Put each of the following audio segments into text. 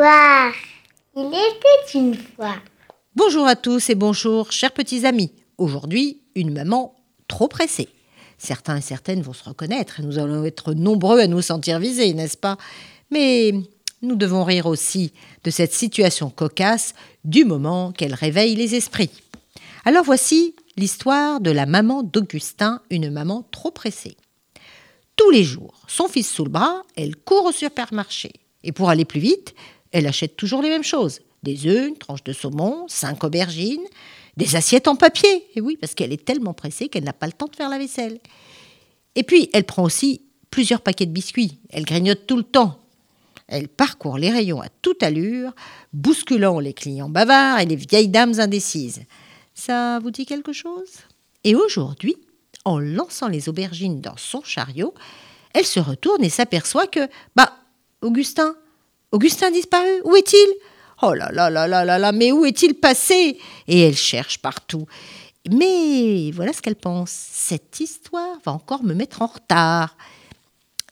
Il était une fois. Bonjour à tous et bonjour, chers petits amis. Aujourd'hui, une maman trop pressée. Certains et certaines vont se reconnaître et nous allons être nombreux à nous sentir visés, n'est-ce pas? Mais nous devons rire aussi de cette situation cocasse du moment qu'elle réveille les esprits. Alors voici l'histoire de la maman d'Augustin, une maman trop pressée. Tous les jours, son fils sous le bras, elle court au supermarché. Et pour aller plus vite, elle achète toujours les mêmes choses. Des œufs, une tranche de saumon, cinq aubergines, des assiettes en papier. Et oui, parce qu'elle est tellement pressée qu'elle n'a pas le temps de faire la vaisselle. Et puis, elle prend aussi plusieurs paquets de biscuits. Elle grignote tout le temps. Elle parcourt les rayons à toute allure, bousculant les clients bavards et les vieilles dames indécises. Ça vous dit quelque chose? Et aujourd'hui, en lançant les aubergines dans son chariot, elle se retourne et s'aperçoit que, bah, Augustin, Augustin disparu, où est-il? Oh là là là là là là, mais où est-il passé? Et elle cherche partout. Mais voilà ce qu'elle pense. Cette histoire va encore me mettre en retard.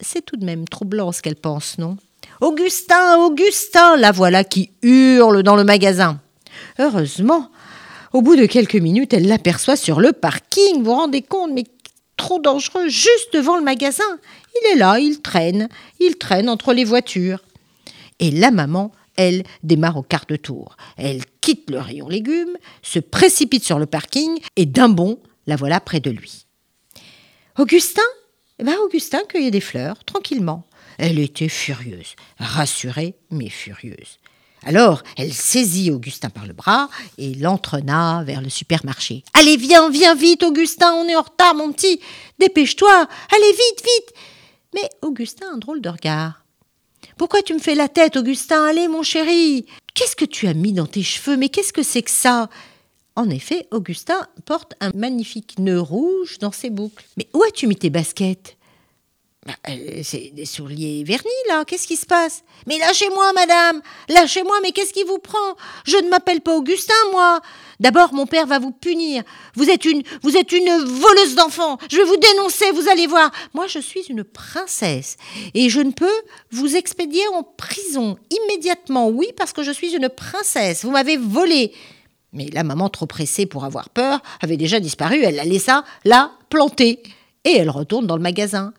C'est tout de même troublant ce qu'elle pense, non? Augustin, Augustin, la voilà qui hurle dans le magasin. Heureusement, au bout de quelques minutes, elle l'aperçoit sur le parking. Vous vous rendez compte, mais trop dangereux, juste devant le magasin. Il est là, il traîne, il traîne entre les voitures. Et la maman, elle, démarre au quart de tour. Elle quitte le rayon légumes, se précipite sur le parking et d'un bond, la voilà près de lui. Augustin eh ben, Augustin cueillait des fleurs, tranquillement. Elle était furieuse, rassurée mais furieuse. Alors, elle saisit Augustin par le bras et l'entraîna vers le supermarché. Allez, viens, viens vite, Augustin, on est en retard, mon petit. Dépêche-toi, allez vite, vite. Mais Augustin a un drôle de regard. Pourquoi tu me fais la tête, Augustin? Allez, mon chéri. Qu'est-ce que tu as mis dans tes cheveux? Mais qu'est-ce que c'est que ça? En effet, Augustin porte un magnifique nœud rouge dans ses boucles. Mais où as-tu mis tes baskets? C'est des souliers vernis, là. Qu'est-ce qui se passe? Mais lâchez-moi, madame Lâchez-moi, mais qu'est-ce qui vous prend? Je ne m'appelle pas Augustin, moi D'abord, mon père va vous punir. Vous êtes une, vous êtes une voleuse d'enfants. Je vais vous dénoncer, vous allez voir. Moi, je suis une princesse. Et je ne peux vous expédier en prison immédiatement. Oui, parce que je suis une princesse. Vous m'avez volé. Mais la maman, trop pressée pour avoir peur, avait déjà disparu. Elle la laissa là, plantée. Et elle retourne dans le magasin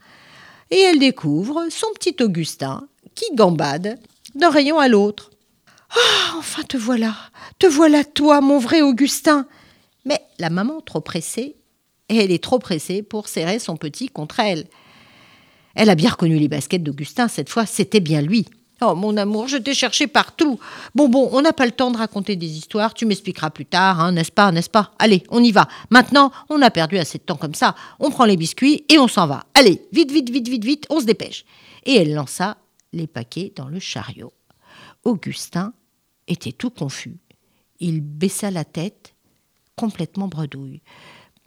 et elle découvre son petit Augustin qui gambade d'un rayon à l'autre. Ah, enfin te voilà, te voilà toi, mon vrai Augustin. Mais la maman trop pressée, elle est trop pressée pour serrer son petit contre elle. Elle a bien reconnu les baskets d'Augustin, cette fois c'était bien lui. Oh mon amour, je t'ai cherché partout. Bon, bon, on n'a pas le temps de raconter des histoires, tu m'expliqueras plus tard, hein, n'est-ce pas, n'est-ce pas? Allez, on y va. Maintenant, on a perdu assez de temps comme ça. On prend les biscuits et on s'en va. Allez, vite, vite, vite, vite, vite, on se dépêche. Et elle lança les paquets dans le chariot. Augustin était tout confus. Il baissa la tête, complètement bredouille.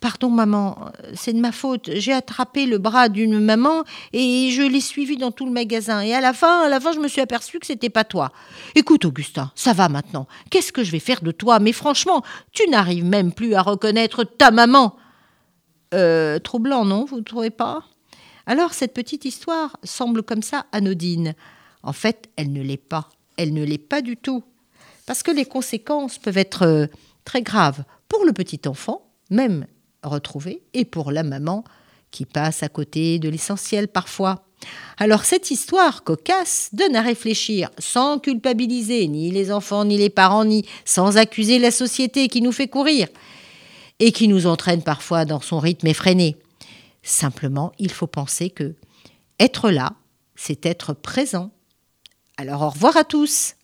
Pardon, maman, c'est de ma faute. J'ai attrapé le bras d'une maman et je l'ai suivi dans tout le magasin. Et à la fin, à la fin, je me suis aperçue que c'était pas toi. Écoute, Augustin, ça va maintenant. Qu'est-ce que je vais faire de toi? Mais franchement, tu n'arrives même plus à reconnaître ta maman. Euh, troublant, non? Vous ne trouvez pas? Alors, cette petite histoire semble comme ça anodine. En fait, elle ne l'est pas. Elle ne l'est pas du tout. Parce que les conséquences peuvent être euh, très graves pour le petit enfant, même retrouver et pour la maman qui passe à côté de l'essentiel parfois. Alors cette histoire cocasse donne à réfléchir sans culpabiliser ni les enfants ni les parents ni sans accuser la société qui nous fait courir et qui nous entraîne parfois dans son rythme effréné. Simplement, il faut penser que être là, c'est être présent. Alors au revoir à tous.